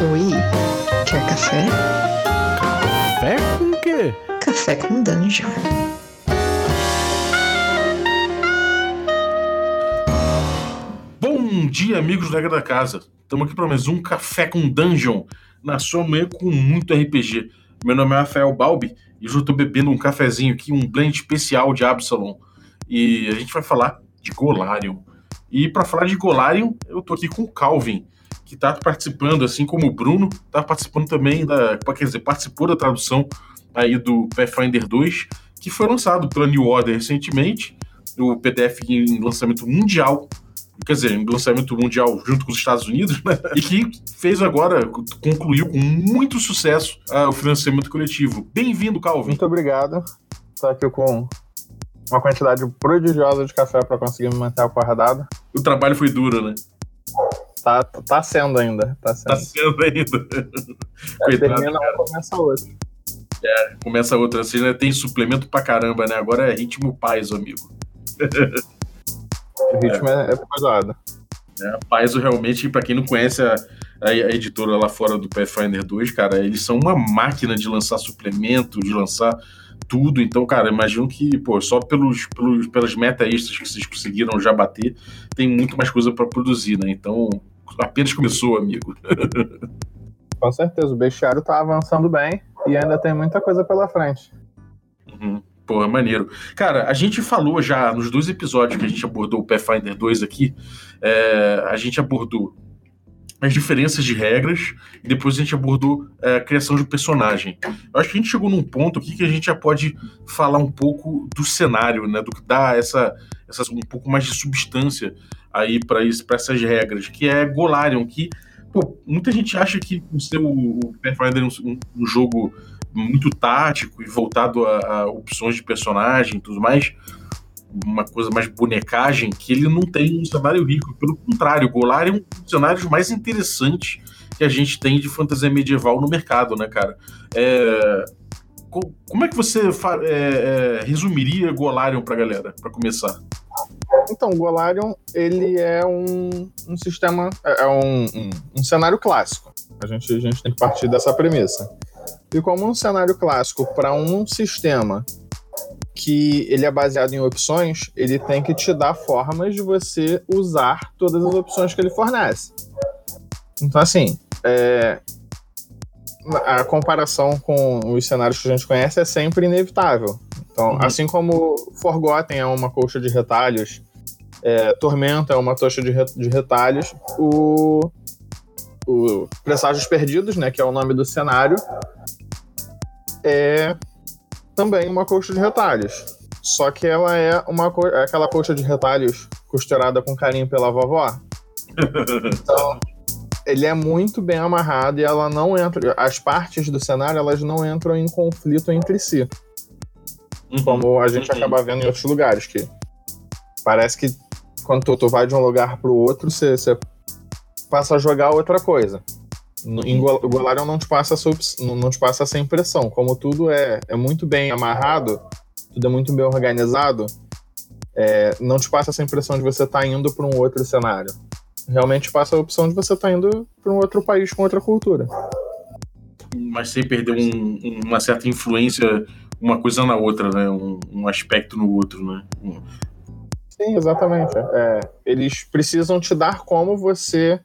Oi, quer café? Café com o quê? Café com dungeon. Bom dia, amigos do Regra da Casa. Estamos aqui para mais um Café com Dungeon, na sua manhã com muito RPG. Meu nome é Rafael Balbi e hoje eu estou bebendo um cafezinho aqui, um blend especial de Absalom. E a gente vai falar de Golarion. E para falar de Golarion, eu estou aqui com o Calvin, que está participando, assim como o Bruno, está participando também da. Quer dizer, participou da tradução aí do Pathfinder 2, que foi lançado pela New Order recentemente, o PDF em lançamento mundial quer dizer, em lançamento mundial junto com os Estados Unidos, né? E que fez agora, concluiu com muito sucesso uh, o financiamento coletivo. Bem-vindo, Calvin. Muito obrigado. Estou aqui com uma quantidade prodigiosa de café para conseguir me manter acordado. O trabalho foi duro, né? Tá, tá sendo ainda. Tá sendo, tá sendo ainda. É, termina um, começa outro. É, começa outra. Assim, né? Tem suplemento pra caramba, né? Agora é ritmo paz, amigo. O ritmo é, é pesado. É, Paizo realmente, para quem não conhece a, a, a, editora lá fora do Pathfinder 2, cara, eles são uma máquina de lançar suplemento, de lançar tudo. Então, cara, imagino que, pô, só pelos, pelos, pelas meta extras que vocês conseguiram já bater, tem muito mais coisa para produzir, né? Então, apenas começou, amigo. Com certeza, o bestiário tá avançando bem e ainda tem muita coisa pela frente. Uhum. Pô, é maneiro. Cara, a gente falou já nos dois episódios que a gente abordou o Pathfinder 2 aqui, é, a gente abordou as diferenças de regras e depois a gente abordou é, a criação de personagem. Eu acho que a gente chegou num ponto aqui que a gente já pode falar um pouco do cenário, né, do que dá essa, essa um pouco mais de substância aí para essas regras, que é Golarion, que pô, muita gente acha que o seu o Pathfinder é um, um jogo muito tático e voltado a, a opções de personagem e tudo mais, uma coisa mais bonecagem, que ele não tem um cenário rico. Pelo contrário, o Golar é um dos cenários mais interessantes que a gente tem de fantasia medieval no mercado, né, cara? É... Como é que você é, é, resumiria Golarion pra galera, para começar? Então, Golarion, ele é um, um sistema, é, é um, um, um cenário clássico. A gente, a gente tem que partir dessa premissa. E como um cenário clássico para um sistema que ele é baseado em opções, ele tem que te dar formas de você usar todas as opções que ele fornece. Então, assim, é... a comparação com os cenários que a gente conhece é sempre inevitável. Então, uhum. assim como Forgotten é uma colcha de retalhos, é, Tormenta é uma tocha de, re de retalhos, o, o Presságios Perdidos, né, que é o nome do cenário, é também uma coxa de retalhos. Só que ela é uma é aquela coxa de retalhos costurada com carinho pela vovó. Então, ele é muito bem amarrado e ela não entra. As partes do cenário elas não entram em conflito entre si. Uhum, como a gente uhum. acaba vendo em outros lugares, que parece que quando tu, tu vai de um lugar para o outro, você passa a jogar outra coisa. Em Golarion não te passa não te passa essa impressão. Como tudo é, é muito bem amarrado, tudo é muito bem organizado, é, não te passa essa impressão de você estar tá indo para um outro cenário. Realmente passa a opção de você estar tá indo para um outro país com outra cultura. Mas sem perder um, uma certa influência, uma coisa na outra, né? Um, um aspecto no outro, né? Sim, exatamente. É, eles precisam te dar como você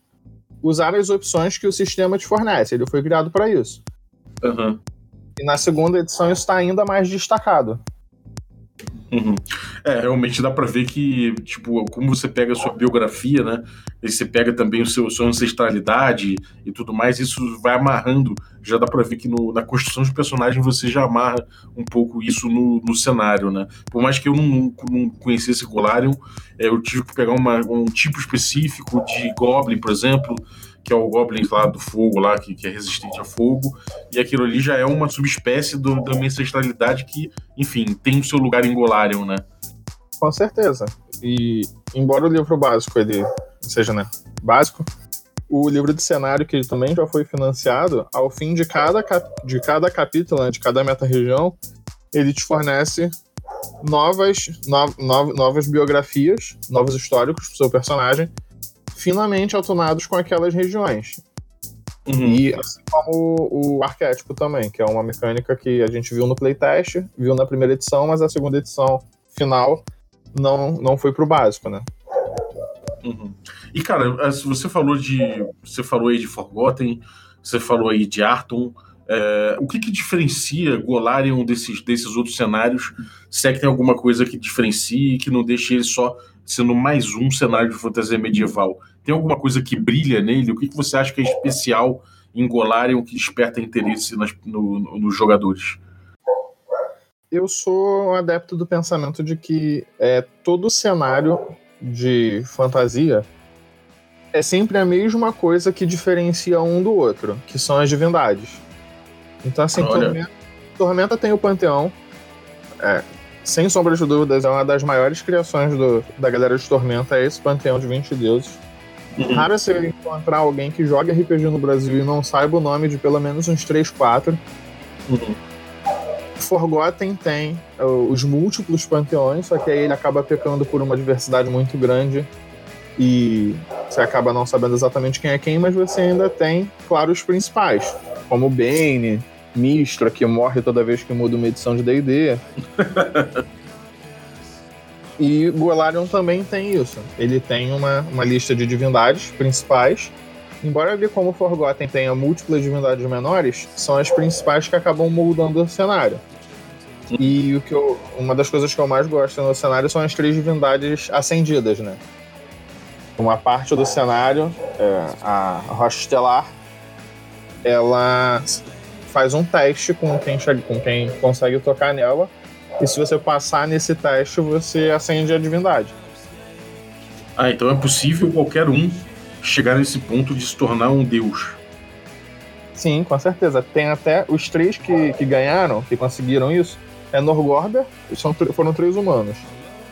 usar as opções que o sistema te fornece. Ele foi criado para isso. Uhum. E na segunda edição isso está ainda mais destacado. Uhum. É, realmente dá para ver que, tipo, como você pega a sua biografia, né? E você pega também o seu, sua ancestralidade e tudo mais, isso vai amarrando. Já dá para ver que no, na construção de personagem você já amarra um pouco isso no, no cenário, né? Por mais que eu não, não conhecesse Golarion, é, eu tive que pegar uma, um tipo específico de Goblin, por exemplo, que é o Goblin lá do fogo, lá, que, que, é resistente a fogo, e aquilo ali já é uma subespécie do, da minha ancestralidade que, enfim, tem o seu lugar em Golarion, né? Com certeza. E embora o livro básico ele seja, né, básico, o livro de cenário, que também já foi financiado, ao fim de cada, cap de cada capítulo, né, de cada meta-região, ele te fornece novas, no, no, novas biografias, novos históricos pro seu personagem, finamente autonados com aquelas regiões. Uhum. E assim como o, o arquétipo também, que é uma mecânica que a gente viu no playtest, viu na primeira edição, mas a segunda edição final não, não foi pro básico, né? Uhum. E cara, se você falou de. Você falou aí de Forgotten, você falou aí de Arton. é, o que, que diferencia Golarion desses, desses outros cenários? Se é que tem alguma coisa que diferencie, que não deixe ele só sendo mais um cenário de fantasia medieval? Tem alguma coisa que brilha nele? O que, que você acha que é especial em Golarion que desperta interesse nas- no- no- nos jogadores? Eu sou um adepto do pensamento de que é, todo cenário de fantasia é sempre a mesma coisa que diferencia um do outro, que são as divindades. Então, assim. Tormenta, Tormenta tem o Panteão. é, sem sombra de dúvidas, é uma das maiores criações do- da galera de Tormenta, é esse Panteão de 20 deuses. Uhum. Raro é você encontrar alguém que joga RPG no Brasil e não saiba o nome de pelo menos uns 3, 4. Uhum. Forgotten tem uh, os múltiplos panteões, só que aí ele acaba pecando por uma diversidade muito grande e você acaba não sabendo exatamente quem é quem, mas você ainda tem, claro, os principais, como Bane, Mistra, que morre toda vez que muda uma edição de D&D. e Golarion também tem isso. Ele tem uma, uma lista de divindades principais, embora ele, como Forgotten tenha múltiplas divindades menores, são as principais que acabam moldando o cenário. E o que eu, uma das coisas que eu mais gosto no cenário são as três divindades acendidas, né? Uma parte do cenário, é, a Rocha Estelar, ela faz um teste com quem, com quem consegue tocar nela. E se você passar nesse teste, você acende a divindade. Ah, então é possível qualquer um chegar nesse ponto de se tornar um deus. Sim, com certeza. Tem até os três que, que ganharam, que conseguiram isso. É Norgorber, são, foram três humanos.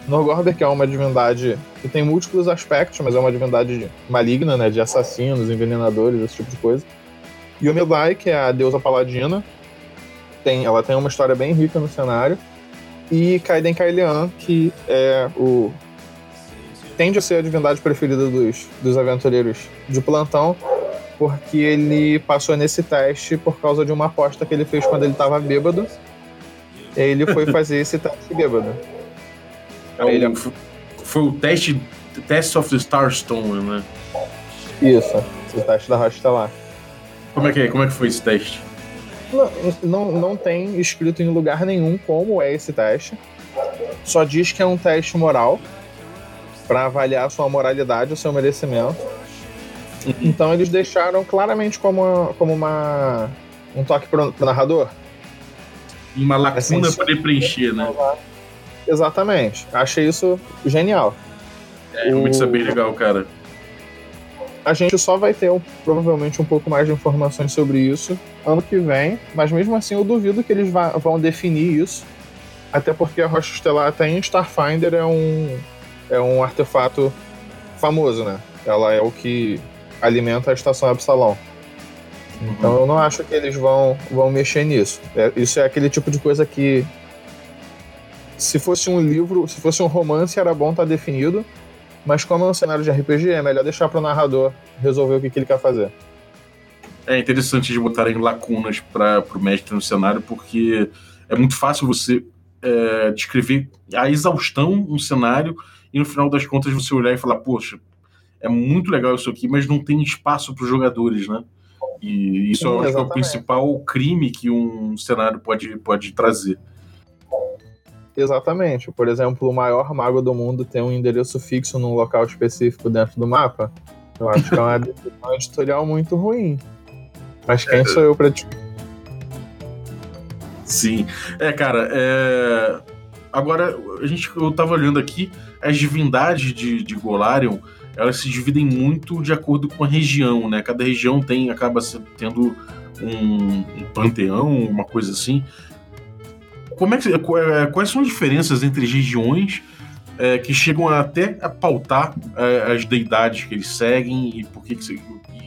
Norgorber, que é uma divindade que tem múltiplos aspectos, mas é uma divindade maligna, né? De assassinos, envenenadores, esse tipo de coisa. E o Medai, que é a deusa paladina. Tem, ela tem uma história bem rica no cenário. E Kaiden Kaelian, que é o. tende a ser a divindade preferida dos, dos aventureiros de plantão, porque ele passou nesse teste por causa de uma aposta que ele fez quando ele tava bêbado. E ele foi fazer esse teste bêbado. É o- Ele é- f- Foi o teste Test of the Starstone, né? Isso, esse teste da Rocha lá. Como é que é? Como é que foi esse teste? Não, não, tem escrito em lugar nenhum como é esse teste. Só diz que é um teste moral para avaliar sua moralidade, o seu merecimento. Então eles deixaram claramente como, uma- como uma, um toque pro, pro narrador. Uma lacuna Assim, para preencher, né? Exatamente. Achei isso genial. É, realmente isso é legal, cara. A gente só vai ter provavelmente um pouco mais de informações sobre isso ano que vem, mas mesmo assim eu duvido que eles vão definir isso. Até porque a Rocha Estelar até em Starfinder é um, é um artefato famoso, né? Ela é o que alimenta a estação Absalom. Então eu não acho que eles vão, vão mexer nisso. É- isso é aquele tipo de coisa que. Se fosse um livro, se fosse um romance, era bom estar definido. Mas como é um cenário de RPG, é melhor deixar pro narrador resolver o que, que ele quer fazer. É interessante de botarem lacunas para o mestre no cenário, porque é muito fácil você é, descrever a exaustão um cenário e no final das contas você olhar e falar, poxa, é muito legal isso aqui, mas não tem espaço para os jogadores, né? E isso Sim, eu acho que é o principal crime que um cenário pode, pode trazer. Exatamente. Por exemplo, o maior mago do mundo tem um endereço fixo num local específico dentro do mapa. Eu acho que é uma decisão editorial muito ruim. Mas quem sou eu pra te. Sim. É, cara, é... agora a gente, eu tava olhando aqui, as divindades de, de Golarion, elas se dividem muito de acordo com a região, né? Cada região tem, acaba tendo um, um panteão, uma coisa assim. Como é que, qu- é, quais são as diferenças entre regiões é, que chegam até a pautar é, as deidades que eles seguem e por que, que se-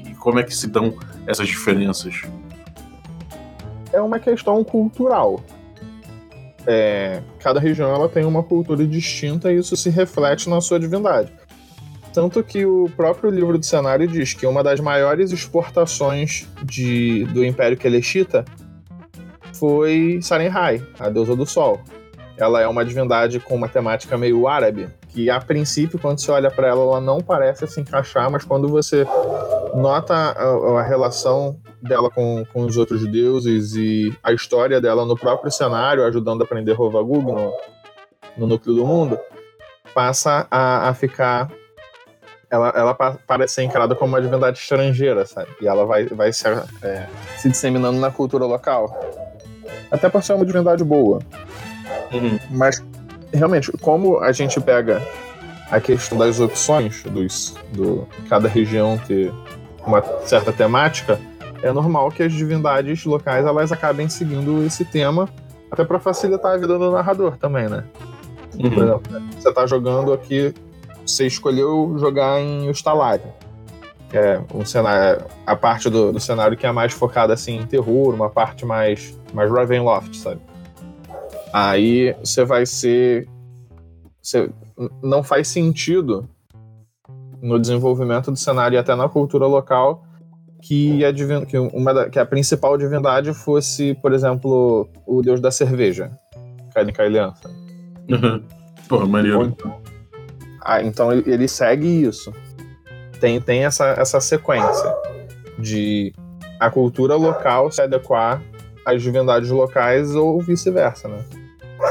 e como é que se dão essas diferenças? É uma questão cultural. É, cada região ela tem uma cultura distinta e isso se reflete na sua divindade. Tanto que o próprio livro do cenário diz que uma das maiores exportações de, do Império Keleshita foi Sarenhai, a deusa do sol. Ela é uma divindade com uma temática meio árabe, que a princípio, quando você olha para ela, ela não parece se encaixar, mas quando você nota a, a relação dela com, com os outros deuses e a história dela no próprio cenário, ajudando a aprender Rovagug no, no núcleo do mundo, passa a, a ficar. Ela, ela parece ser encarada como uma divindade estrangeira, sabe? E ela vai, vai se, é, se disseminando na cultura local. Até por ser uma divindade boa. Uhum. Mas, realmente, como a gente pega a questão das opções dos, do cada região ter uma certa temática, é normal que as divindades locais elas acabem seguindo esse tema, até para facilitar a vida do narrador também, né? Uhum. Por exemplo, você tá jogando aqui, você escolheu jogar em Ustalaria, que é um cenário, a parte do, do, cenário que é mais focada assim em terror, uma parte mais mais Ravenloft, sabe? Aí você vai ser você, não faz sentido no desenvolvimento do cenário e até na cultura local que a, divin... que, uma da... que a principal divindade fosse, por exemplo, o deus da cerveja, Kaiden Kailian. Uhum. Porra, maneiro. Então, ah, então ele segue isso. Tem, tem essa, essa sequência de a cultura local se adequar às divindades locais ou vice-versa, né?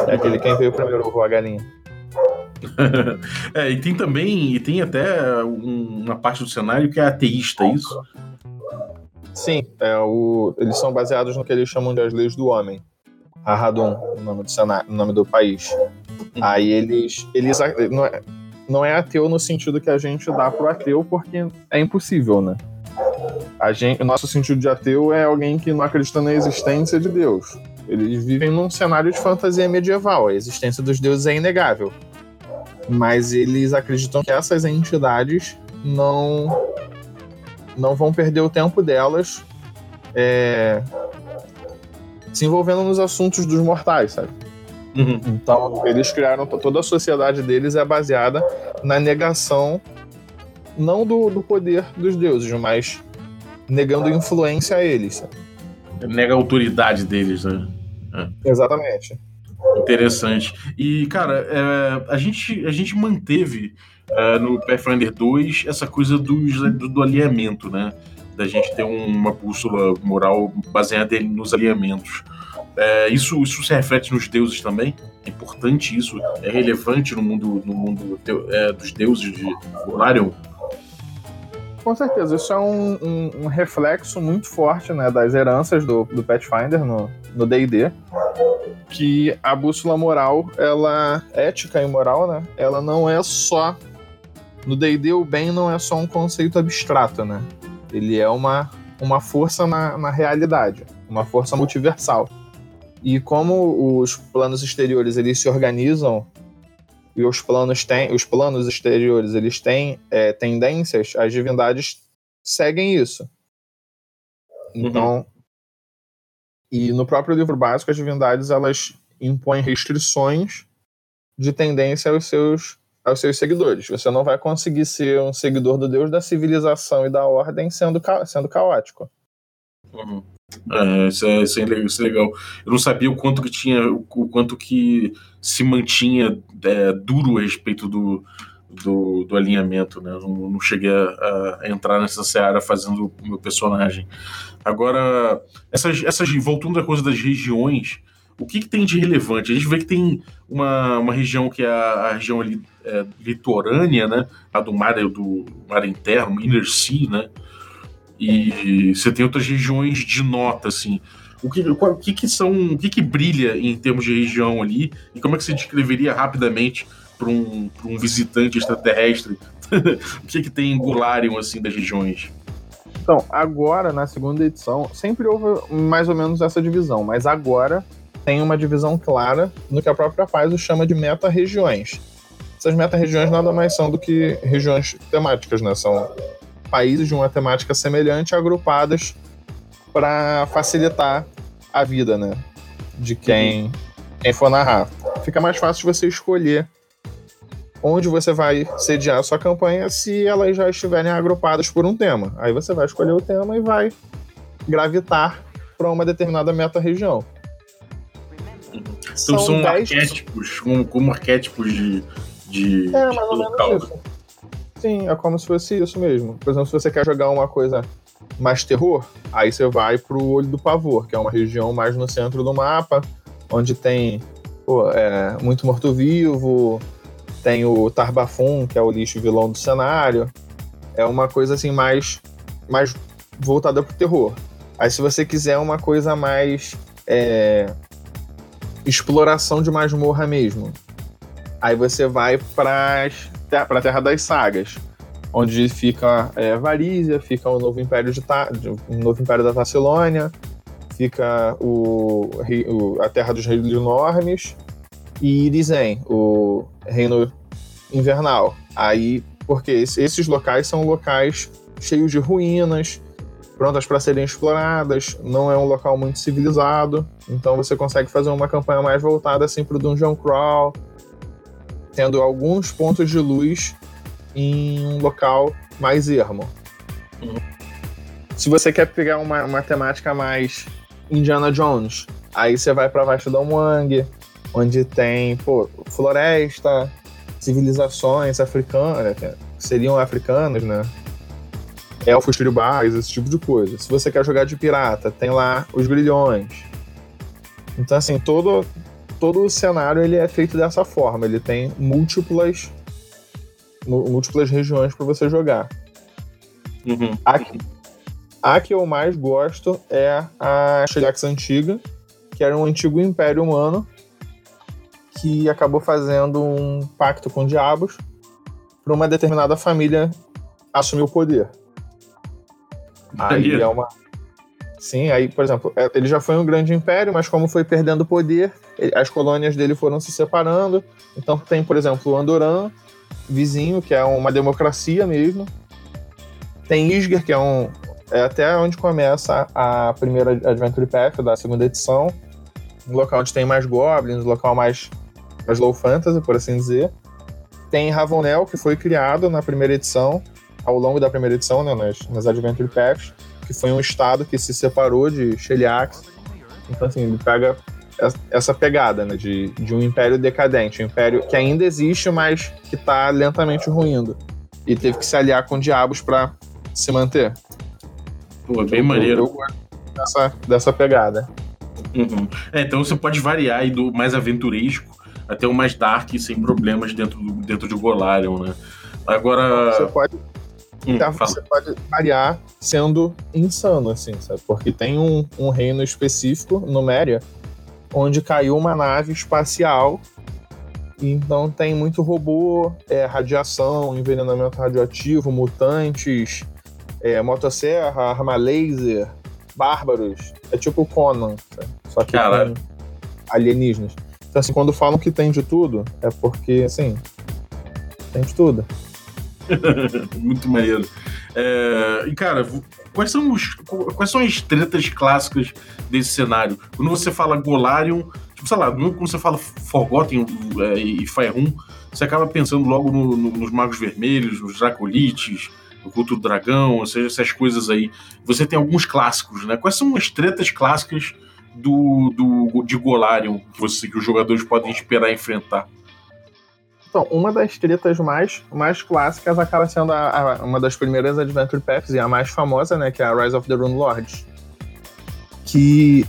É aquele quem veio primeiro ovo a galinha. é, e tem também, e tem até um, uma parte do cenário que é ateísta, é isso? Sim, é o, eles são baseados no que eles chamam de as leis do homem. Arradon, o nome do, cenário, o nome do país. Aí eles. eles não, é, não é ateu no sentido que a gente dá pro ateu, porque é impossível, né? A gente, o nosso sentido de ateu é alguém que não acredita na existência de Deus. Eles vivem num cenário de fantasia medieval. A existência dos deuses é inegável mas eles acreditam que essas entidades não não vão perder o tempo delas é, se envolvendo nos assuntos dos mortais, sabe? Uhum. Então eles criaram toda a sociedade deles é baseada na negação não do, do poder dos deuses, mas negando influência a eles. Nega a autoridade deles, né? É. Exatamente. Interessante. E, cara, é, a, gente, a gente manteve é, no Pathfinder 2 essa coisa dos, do, do, alinhamento, né? Da gente ter uma bússola moral baseada nos alinhamentos. É, isso, isso se reflete nos deuses também? É importante isso? É relevante no mundo, no mundo é, dos deuses de Golarion? Com certeza, isso é um, um, um, reflexo muito forte né, das heranças do, do Pathfinder no D&D, que a bússola moral, ela ética e moral, né? Ela não é só no D&D o bem não é só um conceito abstrato, né? Ele é uma, uma força na, na realidade, uma força multiversal. E como os planos exteriores eles se organizam e os planos têm, os planos exteriores eles têm é, tendências, as divindades seguem isso. Uhum. Então, uhum. e no próprio livro básico as divindades elas impõem restrições de tendência aos seus aos seus seguidores. Você não vai conseguir ser um seguidor do Deus da civilização e da ordem sendo, ca sendo caótico. Uhum. É, isso, é, isso, é, isso, é, legal. Eu não sabia o quanto que tinha, o quanto que se mantinha é, duro a respeito do, do, do alinhamento, né? Não, não cheguei a, a, entrar nessa seara fazendo o meu personagem. Agora, essas, essas voltando à coisa das regiões, o que, que, tem de relevante? A gente vê que tem uma, uma região que é a, a região ali, é, litorânea, né? A do mar, do mar interno, Inner Sea, né? E você tem outras regiões de nota, assim. O que, o que, que são. O que, que brilha em termos de região ali? E como é que você descreveria rapidamente para um, um visitante extraterrestre? o que, que tem em Golarion, assim, das regiões? Então, agora, na segunda edição, sempre houve mais ou menos essa divisão, mas agora tem uma divisão clara no que a própria Paizo chama de meta-regiões. Essas meta-regiões nada mais são do que regiões temáticas, né? São países de uma temática semelhante agrupadas para facilitar a vida, né? De quem, quem for narrar. Fica mais fácil você escolher onde você vai sediar a sua campanha se elas já estiverem agrupadas por um tema. Aí você vai escolher o tema e vai gravitar para uma determinada meta-região. Então são, dez... arquétipos, como, como, arquétipos de, de, é, ou menos isso. Sim, é como se fosse isso mesmo. Por exemplo, se você quer jogar uma coisa mais terror, aí você vai pro Olho do Pavor, que é uma região mais no centro do mapa, onde tem pô, é, muito morto-vivo, tem o Tarbafum, que é o lixo vilão do cenário. É uma coisa assim mais, mais voltada pro terror. Aí se você quiser uma coisa mais é, exploração de masmorra mesmo, aí você vai para a Terra das Sagas, onde fica é, Varízia, fica o novo Império de Ta o novo Império da Tacilônia, fica o, o, a Terra dos Reis Enormes e Irizen, o Reino Invernal. Aí, porque esses locais são locais cheios de ruínas, prontas para serem exploradas, não é um local muito civilizado, então você consegue fazer uma campanha mais voltada assim para o Dungeon Crawl, tendo alguns pontos de luz em um local mais ermo. Uhum. Se você quer pegar uma, uma temática mais Indiana Jones, aí você vai para Vastidão Wang, onde tem pô, floresta, civilizações africanas, seriam africanas, né? elfos tribais, esse tipo de coisa. Se você quer jogar de pirata, tem lá os grilhões. Então, assim, todo, todo o cenário ele é feito dessa forma. Ele tem múltiplas, múltiplas regiões para você jogar. Uhum. A, a, que eu mais gosto é a Sheliax Antiga, que era um antigo império humano que acabou fazendo um pacto com diabos para uma determinada família assumir o poder. Aí é uma. Sim, aí, por exemplo, é, ele já foi um grande império, mas como foi perdendo poder, as colônias dele foram se separando. Então tem, por exemplo, o Andoran, vizinho, que é uma democracia mesmo. Tem Isger, que é um. É até onde começa a primeira Adventure Path da segunda edição. Um local onde tem mais goblins, um local mais, mais low fantasy, por assim dizer. Tem Ravonel, que foi criado na primeira edição ao longo da primeira edição, né, nas, nas Adventure Paths, que foi um estado que se separou de Sheliax. Então, assim, ele pega essa pegada, né, de, de um império decadente, um império que ainda existe, mas que está lentamente ruindo. E teve que se aliar com diabos para se manter. Pô, bem maneiro. Eu, eu gosto dessa, dessa pegada. Uhum. É, então você pode variar aí do mais aventuresco até o mais dark sem problemas dentro, do, dentro de Golarion, né? Agora. Você pode Hum, então você pode variar sendo insano, assim, sabe? Porque tem um, um reino específico, Numéria, onde caiu uma nave espacial. Então tem muito robô, é, radiação, envenenamento radioativo, mutantes, é, motosserra, arma laser, bárbaros. É tipo Conan, sabe? só que com alienígenas. Então, assim, quando falam que tem de tudo, é porque, assim, tem de tudo. Muito maneiro. É, e, cara, quais são, os, quais são as tretas clássicas desse cenário? Quando você fala Golarion, tipo, sei lá, quando você fala Forgotten é, e Faerun, você acaba pensando logo no, no, nos Magos Vermelhos, nos Dracolites, no Culto do Dragão, ou seja, essas coisas aí. Você tem alguns clássicos, né? Quais são as tretas clássicas do, do, de Golarion que, você, que os jogadores podem esperar enfrentar? Então, uma das tretas mais, mais clássicas acaba sendo a, a, uma das primeiras Adventure Paths e a mais famosa, né? Que é a Rise of the Rune Lords. Que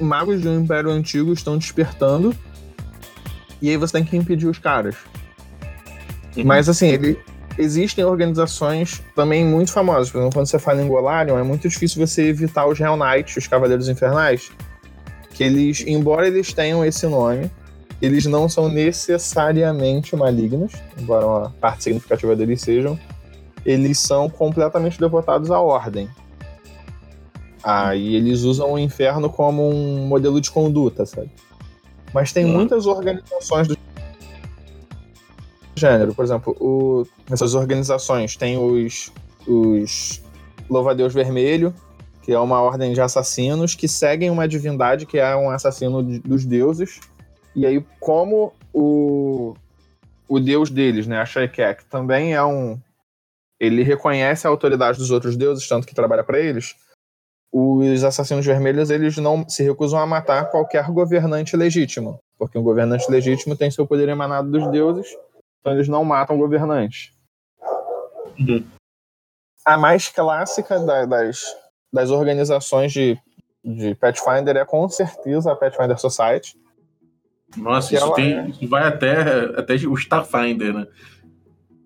magos de um império antigo estão despertando e aí você tem que impedir os caras. Uhum. Mas assim, ele, existem organizações também muito famosas. Por exemplo, quando você fala em Golarion, é muito difícil você evitar os Hell Knights, os Cavaleiros Infernais. Que eles, embora eles tenham esse nome, eles não são necessariamente malignos, embora a parte significativa deles sejam, eles são completamente devotados à ordem. Aí eles usam o inferno como um modelo de conduta, sabe? Mas tem muitas organizações do gênero, por exemplo, o, essas organizações têm os, os Louva-Deus Vermelho, que é uma ordem de assassinos que seguem uma divindade que é um assassino dos deuses, e aí, como o, o deus deles, né, a Shaikek, também é um. Ele reconhece a autoridade dos outros deuses, tanto que trabalha para eles. Os assassinos vermelhos eles não se recusam a matar qualquer governante legítimo, porque um governante legítimo tem seu poder emanado dos deuses, então eles não matam governantes. Uhum. A mais clássica da- das, das organizações de, de Pathfinder é com certeza a Pathfinder Society. Nossa, isso, ela tem, é- isso vai até, até o Starfinder, né?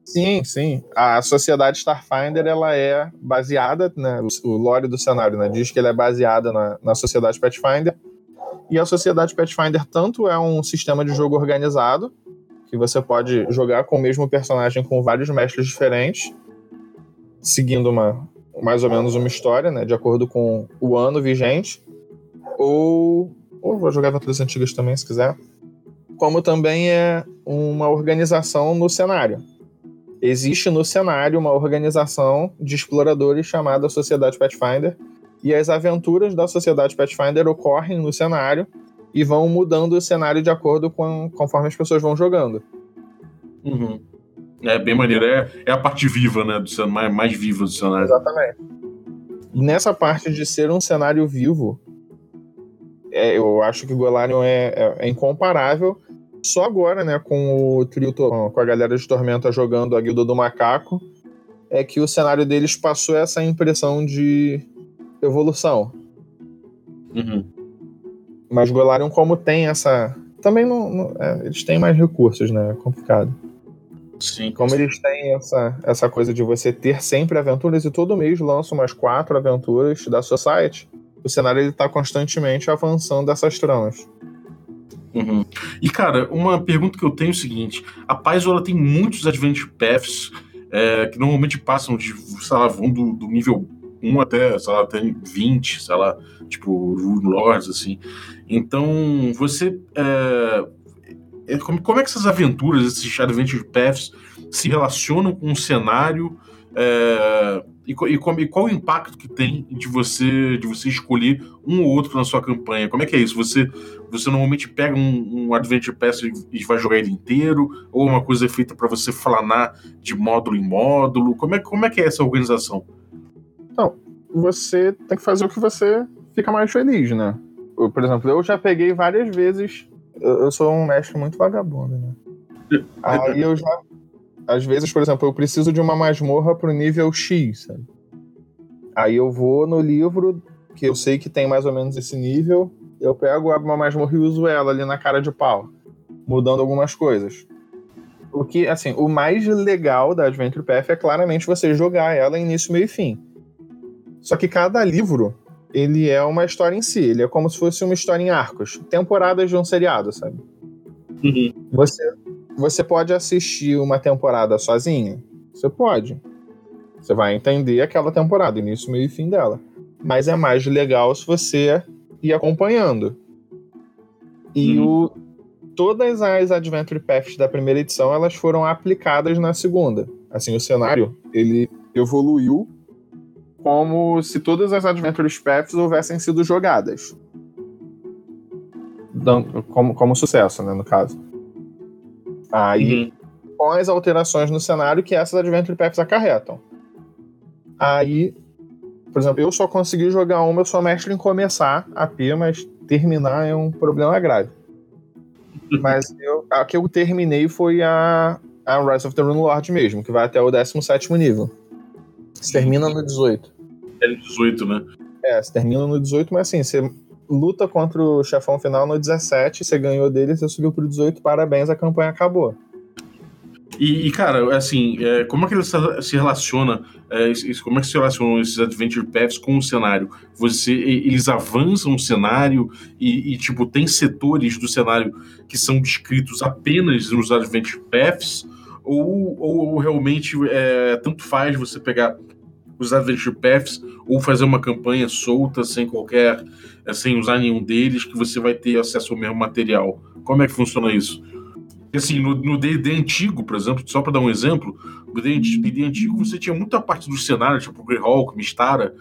Sim, sim. A sociedade Starfinder ela é baseada, né, o, o lore do cenário né, diz que ela é baseada na, na sociedade Pathfinder. E a sociedade Pathfinder tanto é um sistema de jogo organizado, que você pode jogar com o mesmo personagem com vários mestres diferentes, seguindo uma mais ou menos uma história, né, de acordo com o ano vigente. Ou, ou vou jogar aventuras antigas também, se quiser. Como também é uma organização no cenário existe no cenário uma organização de exploradores chamada Sociedade Pathfinder, e as aventuras da Sociedade Pathfinder ocorrem no cenário e vão mudando o cenário de acordo com conforme as pessoas vão jogando. Uhum. É bem maneiro. É, é a parte viva, né? Do cenário, mais, mais viva do cenário. Exatamente. Nessa parte de ser um cenário vivo, é, eu acho que Golarion é, é- é incomparável. Só agora, né, com o trio, com a galera de Tormenta jogando a Guilda do Macaco, é que o cenário deles passou essa impressão de evolução. Uhum. Mas Golarion, como tem essa. Também não. não- é, eles têm mais recursos, né? É complicado. Sim. Como eles têm essa, essa coisa de você ter sempre aventuras e todo mês lançam umas quatro aventuras da Society, o cenário ele tá constantemente avançando essas tramas. Uhum. E, cara, uma pergunta que eu tenho é o seguinte: a Paizo ela tem muitos Adventure Paths é, que normalmente passam de, sei lá, vão do, do nível 1 até, sei lá, até 20, sei lá, tipo, Lords, assim. Então, você. É, é, como, como é que essas aventuras, esses Adventure Paths, se relacionam com o cenário? É, e, e como- e qual o impacto que tem de você de você escolher um ou outro na sua campanha? Como é que é isso? Você você normalmente pega um, um Adventure Pass e, e vai jogar ele inteiro? Ou uma coisa é feita para você flanar de módulo em módulo? Como é, como é que é essa organização? Você tem que fazer o que você fica mais feliz, né? Eu, por exemplo, eu já peguei várias vezes. Eu, eu sou um mestre muito vagabundo, né? Aí eu já. Às vezes, por exemplo, eu preciso de uma masmorra pro nível X, sabe? Aí eu vou no livro, que eu sei que tem mais ou menos esse nível, eu pego, abro uma masmorra e uso ela ali na cara de pau, mudando algumas coisas. O que, assim, o mais legal da Adventure Path é claramente você jogar ela início, meio e fim. Só que cada livro, ele é uma história em si, ele é como se fosse uma história em arcos, temporadas de um seriado, sabe? Você, você pode assistir uma temporada sozinha? Você pode. Você vai entender aquela temporada, início, meio e fim dela. Mas é mais legal se você ir acompanhando. E o, todas as Adventure Paths da primeira edição, elas foram aplicadas na segunda. Assim, o cenário, ele evoluiu como se todas as Adventure Paths houvessem sido jogadas. Como, como sucesso, né, no caso. Aí, com as alterações no cenário que essas Adventure Paths acarretam. Aí, por exemplo, eu só consegui jogar uma, eu sou mestre em começar a P, mas terminar é um problema grave. Mas eu- a que eu terminei foi a, a Rise of the Rune Lord mesmo, que vai até o 17 nível. Você termina no 18. L18, né? É, você termina no 18, mas assim, você luta contra o chefão final no 17, você ganhou dele, você subiu pro 18, parabéns, a campanha acabou. E, e, cara, assim, é, como é que ele se- relaciona, é, como é que se relacionam esses Adventure Paths com o cenário? Você, eles avançam o cenário e, e, tipo, tem setores do cenário que são descritos apenas nos Adventure Paths? Ou, ou realmente é, tanto faz você pegar os Adventure Paths ou fazer uma campanha solta sem qualquer, é, sem usar nenhum deles, que você vai ter acesso ao mesmo material? Como é que funciona isso? Assim, no no D&D antigo, por exemplo, só para dar um exemplo, no D&D antigo você tinha muita parte do cenário, tipo Greyhawk, Mistara,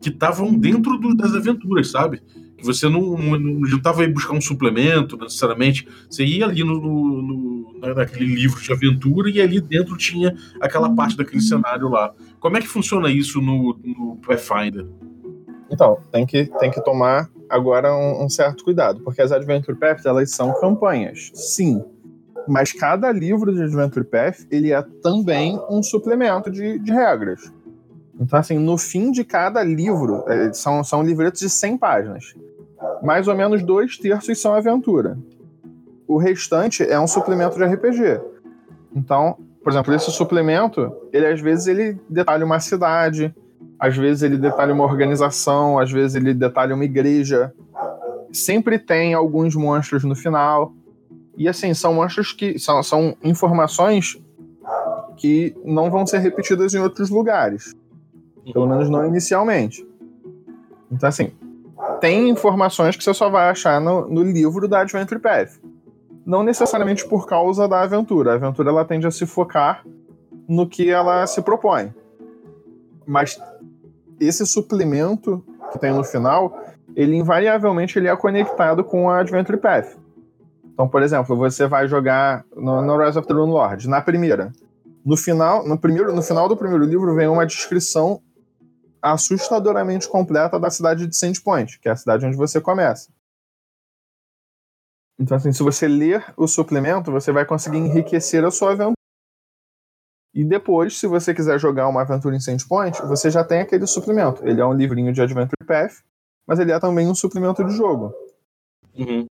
que estavam dentro do- das aventuras, sabe? Que você não, não, não tentava ir buscar um suplemento necessariamente, você ia ali no, no, daquele livro de aventura e ali dentro tinha aquela parte daquele cenário lá. Como é que funciona isso no, no Pathfinder? Então, tem que, tem que tomar agora um, um certo cuidado, porque as Adventure Paths, elas são campanhas, sim. Mas cada livro de Adventure Path, ele é também um suplemento de, de regras. Então, assim, no fim de cada livro, é, são, são livretos de 100 páginas. Mais ou menos dois terços são aventura. O restante é um suplemento de RPG. Então, por exemplo, esse suplemento, ele às vezes ele detalha uma cidade, às vezes ele detalha uma organização, às vezes ele detalha uma igreja. Sempre tem alguns monstros no final. E assim, são monstros que. São, são informações que não vão ser repetidas em outros lugares. Pelo menos não inicialmente. Então, assim, tem informações que você só vai achar no, no livro da Adventure Path. Não necessariamente por causa da aventura. A aventura ela tende a se focar no que ela se propõe. Mas esse suplemento que tem no final, ele invariavelmente ele é conectado com a Adventure Path. Então, por exemplo, você vai jogar no, no Rise of the Rune Lord, na primeira. No final, no primeiro, no final do primeiro livro vem uma descrição assustadoramente completa da cidade de Sandpoint, que é a cidade onde você começa. Então, assim, se você ler o suplemento, você vai conseguir enriquecer a sua aventura. E depois, se você quiser jogar uma aventura em Sandpoint, você já tem aquele suplemento. Ele é um livrinho de Adventure Path, mas ele é também um suplemento de jogo. Uhum.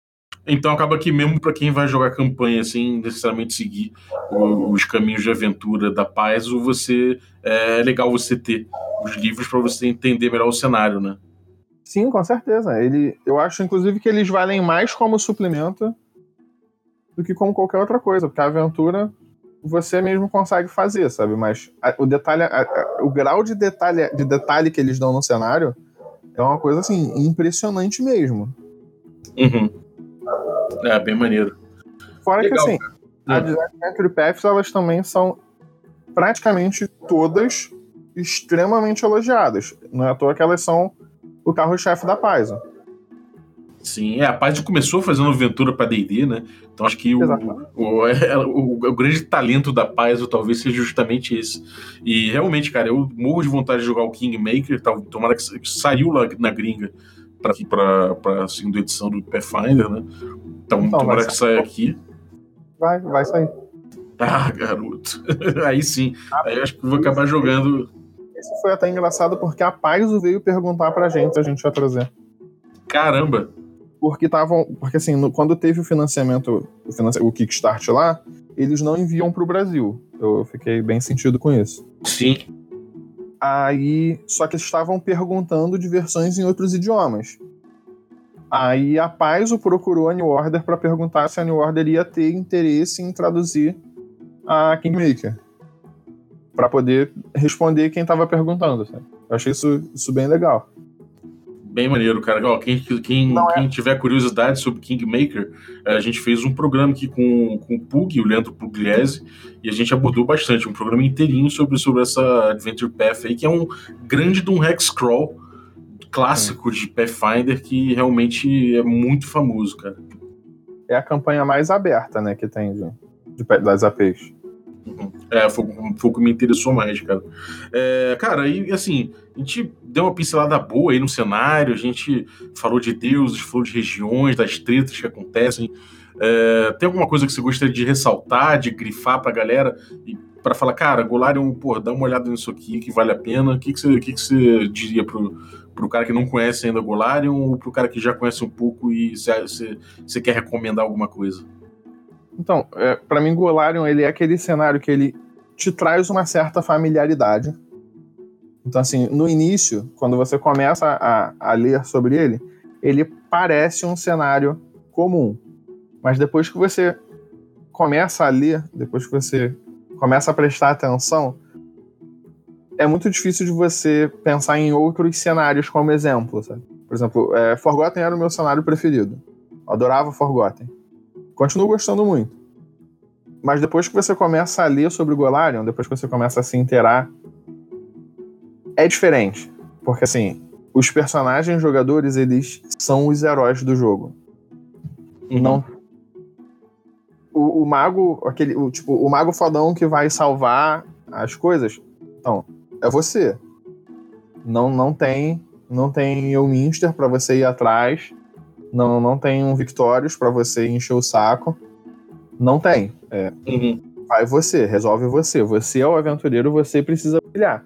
Então acaba que mesmo para quem vai jogar campanha sem necessariamente seguir os caminhos de aventura da paz, você é legal você ter os livros para você entender melhor o cenário, né? Sim, com certeza. Ele, eu acho inclusive que eles valem mais como suplemento do que como qualquer outra coisa, porque a aventura você mesmo consegue fazer, sabe? Mas a, o detalhe, a, a, o grau de detalhe, de detalhe que eles dão no cenário é uma coisa assim impressionante mesmo. Uhum. É, bem maneiro. Fora Legal, que assim, as Adventure Paths, elas também são praticamente todas extremamente elogiadas. Não é à toa que elas são o carro-chefe da Paizo. Sim, é, a Paizo começou fazendo aventura para D&D, né? Então acho que o, o, é, o, o, grande talento da Paizo talvez seja justamente esse. E realmente, cara, eu morro de vontade de jogar o Kingmaker, tomara que saiu lá na gringa para a segunda edição do Pathfinder, né? Então, então tomara que saia aqui. Vai, vai sair. Ah, garoto. Aí sim. Ah, Aí acho que vou acabar jogando. Esse foi até engraçado porque a Paizo veio perguntar pra gente se a gente ia trazer. Caramba! Porque estavam. Porque assim, no, quando teve o financiamento, o, financi o Kickstart lá, eles não enviam pro Brasil. Eu fiquei bem sentido com isso. Sim. Aí. Só que eles estavam perguntando de versões em outros idiomas. Aí a Paizo procurou a New Order para perguntar se a New Order ia ter interesse em traduzir a Kingmaker. Para poder responder quem estava perguntando. Sabe? Eu achei isso, isso bem legal. Bem maneiro, cara. Ó, quem, quem, é. quem tiver curiosidade sobre Kingmaker, a gente fez um programa aqui com, com o Pug, o Leandro Pugliese, e a gente abordou bastante, um programa inteirinho sobre, sobre essa Adventure Path aí, que é um grande de um Hexcrawl clássico de Pathfinder que realmente é muito famoso, cara. É a campanha mais aberta, né, que tem de, de das APs. É, foi, foi o que me interessou mais, cara. É, cara, e assim, a gente deu uma pincelada boa aí no cenário, a gente falou de deuses, falou de regiões, das tretas que acontecem. É, tem alguma coisa que você gostaria de ressaltar, de grifar pra galera e para falar, cara, Golarion, pô, dá uma olhada nisso aqui que vale a pena. O que, que, você, que, que você diria pro, pro cara que não conhece ainda Golarion ou pro cara que já conhece um pouco e você quer recomendar alguma coisa? Então, é, para mim, Golarion ele é aquele cenário que ele te traz uma certa familiaridade. Então, assim, no início, quando você começa a, a ler sobre ele, ele parece um cenário comum. Mas depois que você começa a ler, depois que você começa a prestar atenção, é muito difícil de você pensar em outros cenários como exemplo. Sabe? Por exemplo, é, Forgotten era o meu cenário preferido. Eu adorava Forgotten. Continuo gostando muito. Mas depois que você começa a ler sobre o Golarion, depois que você começa a se inteirar, é diferente. Porque assim, os personagens jogadores, eles são os heróis do jogo. Uhum. Não o, o mago, aquele, o, tipo, o mago fodão que vai salvar as coisas. Então, é você. Não, não tem, não tem o Minster para você ir atrás. Não, não tem um Victorious para você encher o saco. Não tem. É, Uhum. vai você, resolve você. Você é o aventureiro, você precisa brilhar.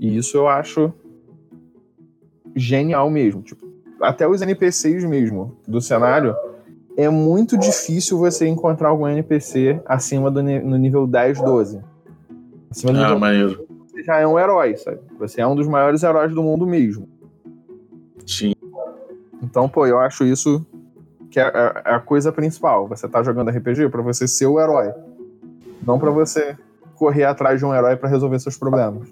E isso eu acho genial mesmo. Tipo, até os NPCs mesmo do cenário, é muito difícil você encontrar algum NPC acima do no nível 10, 12. Acima do Ah, nível maneiro. você já é um herói, sabe? Você é um dos maiores heróis do mundo mesmo. Sim. Então, pô, eu acho isso que é, é- é a coisa principal. Você tá jogando RPG pra você ser o herói. Não pra você correr atrás de um herói pra resolver seus problemas.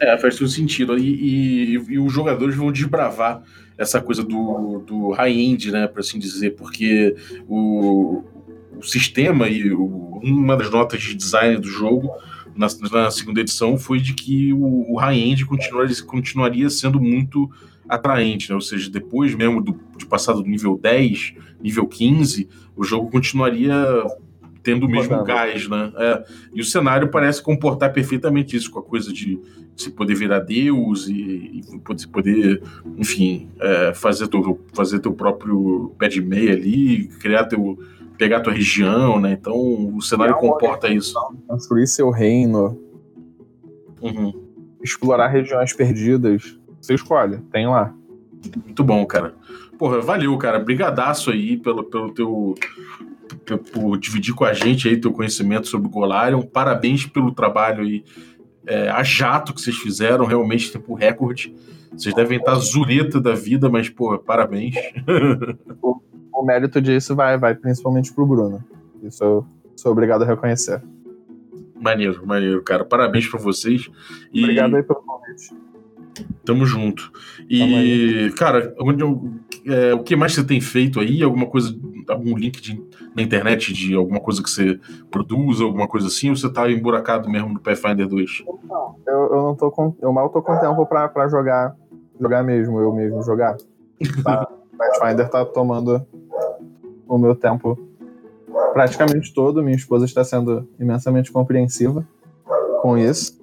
É, faz todo sentido. E, e- e os jogadores vão desbravar essa coisa do, do high-end, né, por assim dizer, porque o, o sistema e o- uma das notas de design do jogo na, na segunda edição foi de que o, o high-end continuaria, continuaria sendo muito atraente, né? ou seja, depois mesmo do, de passar do nível 10, nível 15, o jogo continuaria tendo o mesmo Rodando. gás, né? É, e o cenário parece comportar perfeitamente isso, com a coisa de você poder virar Deus e, e poder, poder, enfim, é, fazer, teu, fazer teu próprio pé de meia ali, criar teu. pegar tua região, né? Então o cenário comporta isso. Construir seu reino, Uhum. explorar regiões perdidas. Você escolhe, tem lá. Muito bom, cara. Porra, valeu, cara. Brigadaço aí pelo, pelo teu. Por, dividir com a gente aí teu conhecimento sobre o Golarion. Parabéns pelo trabalho aí. É, a jato que vocês fizeram, realmente tempo recorde. Vocês devem estar zureta da vida, mas, pô, parabéns. O mérito disso vai, vai principalmente pro Bruno. Isso eu sou obrigado a reconhecer. Maneiro, maneiro, cara. Parabéns pra vocês. E Obrigado aí pelo convite. Tamo junto. E, cara, onde eu- é, o que mais você tem feito aí? Alguma coisa, algum link de- na internet de alguma coisa que você produz, alguma coisa assim? Ou você tá emburacado mesmo no Pathfinder 2? Eu, eu não tô com. Eu mal tô com tempo pra, pra jogar. Jogar mesmo, eu mesmo jogar. Tá? Pathfinder tá tomando o meu tempo praticamente todo. Minha esposa está sendo imensamente compreensiva com isso.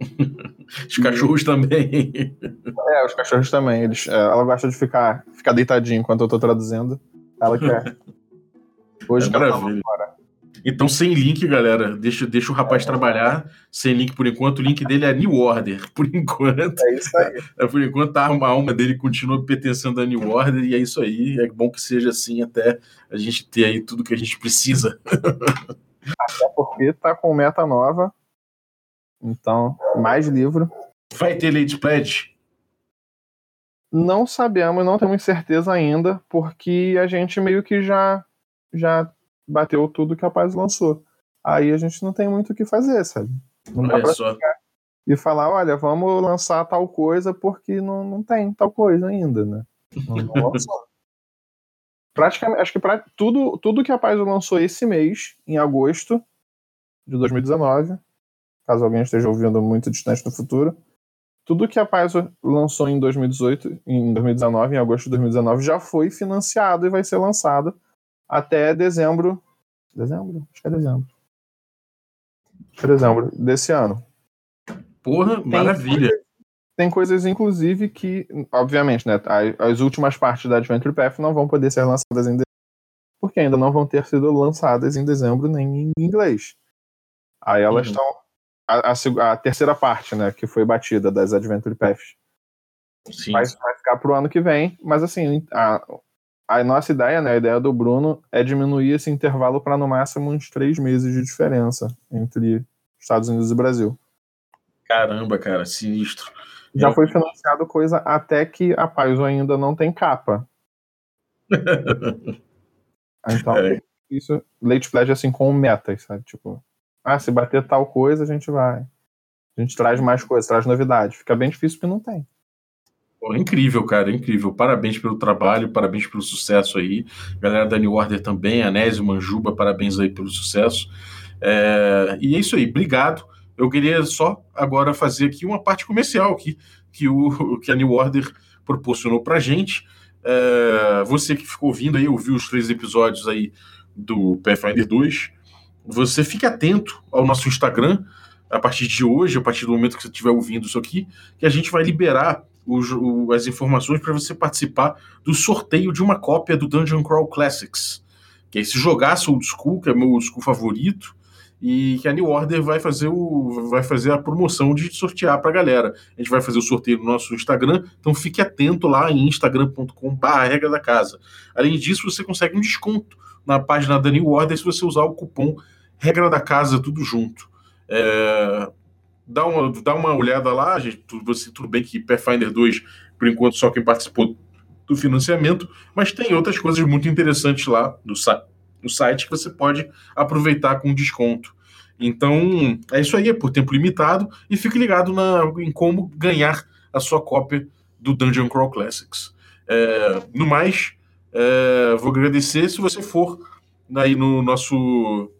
Os cachorros também. É, os cachorros também. Eles, é, ela gosta de ficar, ficar deitadinha enquanto eu tô traduzindo. Ela quer. Hoje É maravilha. Então, sem link, galera. Deixa, deixa o rapaz trabalhar. Sem link por enquanto. O link dele é New Order. Por enquanto. É isso aí. É, por enquanto, a alma dele continua pertencendo a New Order. E é isso aí. É bom que seja assim até a gente ter aí tudo que a gente precisa. Até porque tá com meta nova. Então, mais livro. Vai ter Lady Pledge? Não sabemos, não temos certeza ainda, porque a gente meio que já já bateu tudo que a Paz lançou. Aí a gente não tem muito o que fazer, sabe? Não dá pra só. e falar, olha, vamos lançar tal coisa porque não, não tem tal coisa ainda, né? Não, não lançou. Praticamente, acho que pra, tudo, tudo que a Paz lançou esse mês, em agosto de 2019, caso alguém esteja ouvindo muito distante do futuro, tudo que a Paz lançou em 2018, em 2019, em agosto de 2019, já foi financiado e vai ser lançado até dezembro. Dezembro? Acho que é dezembro. Acho que é dezembro desse ano. Porra, maravilha. Tem coisas, inclusive, que, obviamente, né? As últimas partes da Adventure Path não vão poder ser lançadas em dezembro, porque ainda não vão ter sido lançadas em dezembro nem em inglês. Aí elas Uhum. A, a a terceira parte, né, que foi batida das Adventure Paths, Sim. vai, vai ficar pro ano que vem, mas assim, a, a nossa ideia, né, a ideia do Bruno é diminuir esse intervalo para no máximo uns três meses de diferença entre Estados Unidos e Brasil. Caramba, cara, sinistro. Já Eu- foi financiado coisa até que a Paizo ainda não tem capa. Então, É. isso, Late Pledge assim com metas, sabe? Tipo, ah, se bater tal coisa, a gente vai. A gente traz mais coisas, traz novidade. Fica bem difícil porque não tem. Pô, incrível, cara, incrível. Parabéns pelo trabalho, parabéns pelo sucesso aí. Galera da New Order também, Anésio, Manjuba, parabéns aí pelo sucesso. É, E é isso aí, obrigado. Eu queria só agora fazer aqui uma parte comercial aqui, que, o, que a New Order proporcionou pra gente. É, Você que ficou ouvindo aí, ouviu os três episódios aí do Pathfinder 2, você fique atento ao nosso Instagram a partir de hoje, a partir do momento que você estiver ouvindo isso aqui, que a gente vai liberar os, o, as informações para você participar do sorteio de uma cópia do Dungeon Crawl Classics, que é esse jogaço old school, que é meu old school favorito, e que a New Order vai fazer, o, vai fazer a promoção de sortear para a galera. A gente vai fazer o sorteio no nosso Instagram, então fique atento lá em instagram.com.br da casa. Além disso, você consegue um desconto na página da New Order se você usar o cupom regra da casa, tudo junto. É, dá, uma, dá uma olhada lá, gente, tudo, você, tudo bem que Pathfinder 2, por enquanto, só quem participou do financiamento, mas tem outras coisas muito interessantes lá no site no site que você pode aproveitar com desconto. Então, é isso aí, é por tempo limitado e fique ligado na, em como ganhar a sua cópia do Dungeon Crawl Classics. É, no mais, é, vou agradecer se você for aí no nosso,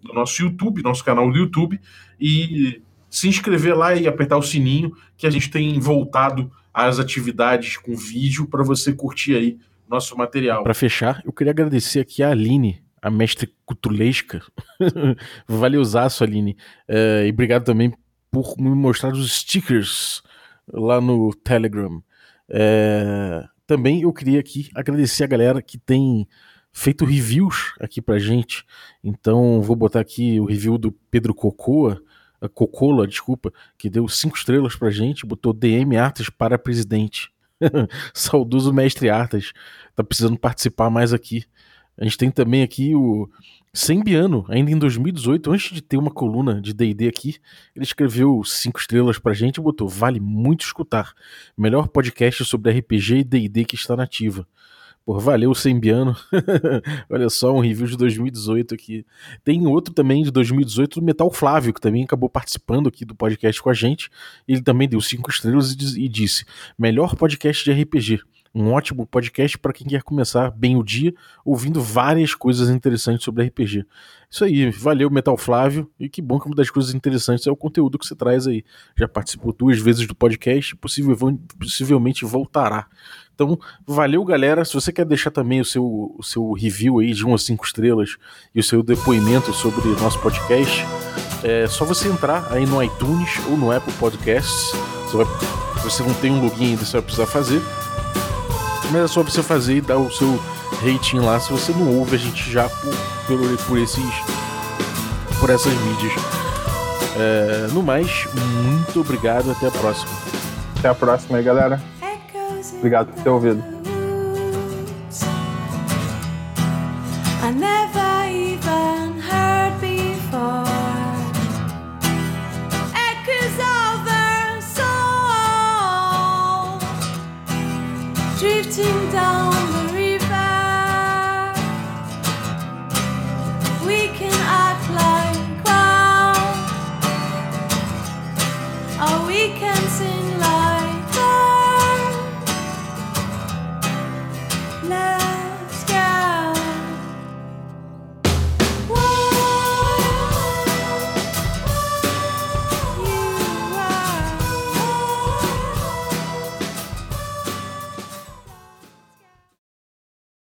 no nosso YouTube, nosso canal do YouTube, e se inscrever lá e apertar o sininho, que a gente tem voltado às atividades com vídeo para você curtir aí nosso material. Para fechar, eu queria agradecer aqui a Aline, a mestre cutulesca. Valeuzaço, Aline. É, e obrigado também por me mostrar os stickers lá no Telegram. É, também eu queria aqui agradecer a galera que tem feito reviews aqui pra gente. Então vou botar aqui o review do Pedro Cocoa, Cocola, desculpa, que deu cinco estrelas pra gente, botou DM Artes para presidente. Saudoso mestre Artes, tá precisando participar mais aqui. A gente tem também aqui o Sembiano, ainda em 2018, antes de ter uma coluna de D&D aqui, ele escreveu cinco estrelas pra gente e botou, vale muito escutar. Melhor podcast sobre RPG e D&D que está nativa. Pô, valeu, Sembiano. Olha só, um review de 2018 aqui. Tem outro também de 2018 do Metal Flávio, que também acabou participando aqui do podcast com a gente. Ele também deu cinco estrelas e disse: melhor podcast de RPG um ótimo podcast para quem quer começar bem o dia, ouvindo várias coisas interessantes sobre RPG. Isso aí, valeu Metal Flávio, e que bom que uma das coisas interessantes é o conteúdo que você traz aí. Já participou duas vezes do podcast, possível, possivelmente voltará. Então, valeu galera. Se você quer deixar também o seu, o seu review aí de 1 a 5 estrelas e o seu depoimento sobre nosso podcast, é só você entrar aí no iTunes ou no Apple Podcasts. Você, vai, você não tem um login ainda, você vai precisar fazer mas é só você fazer e dar o seu rating lá se você não ouve a gente já por, por, por esses por essas mídias. É, no mais, muito obrigado, até a próxima. Até a próxima aí, galera. Obrigado por ter ouvido.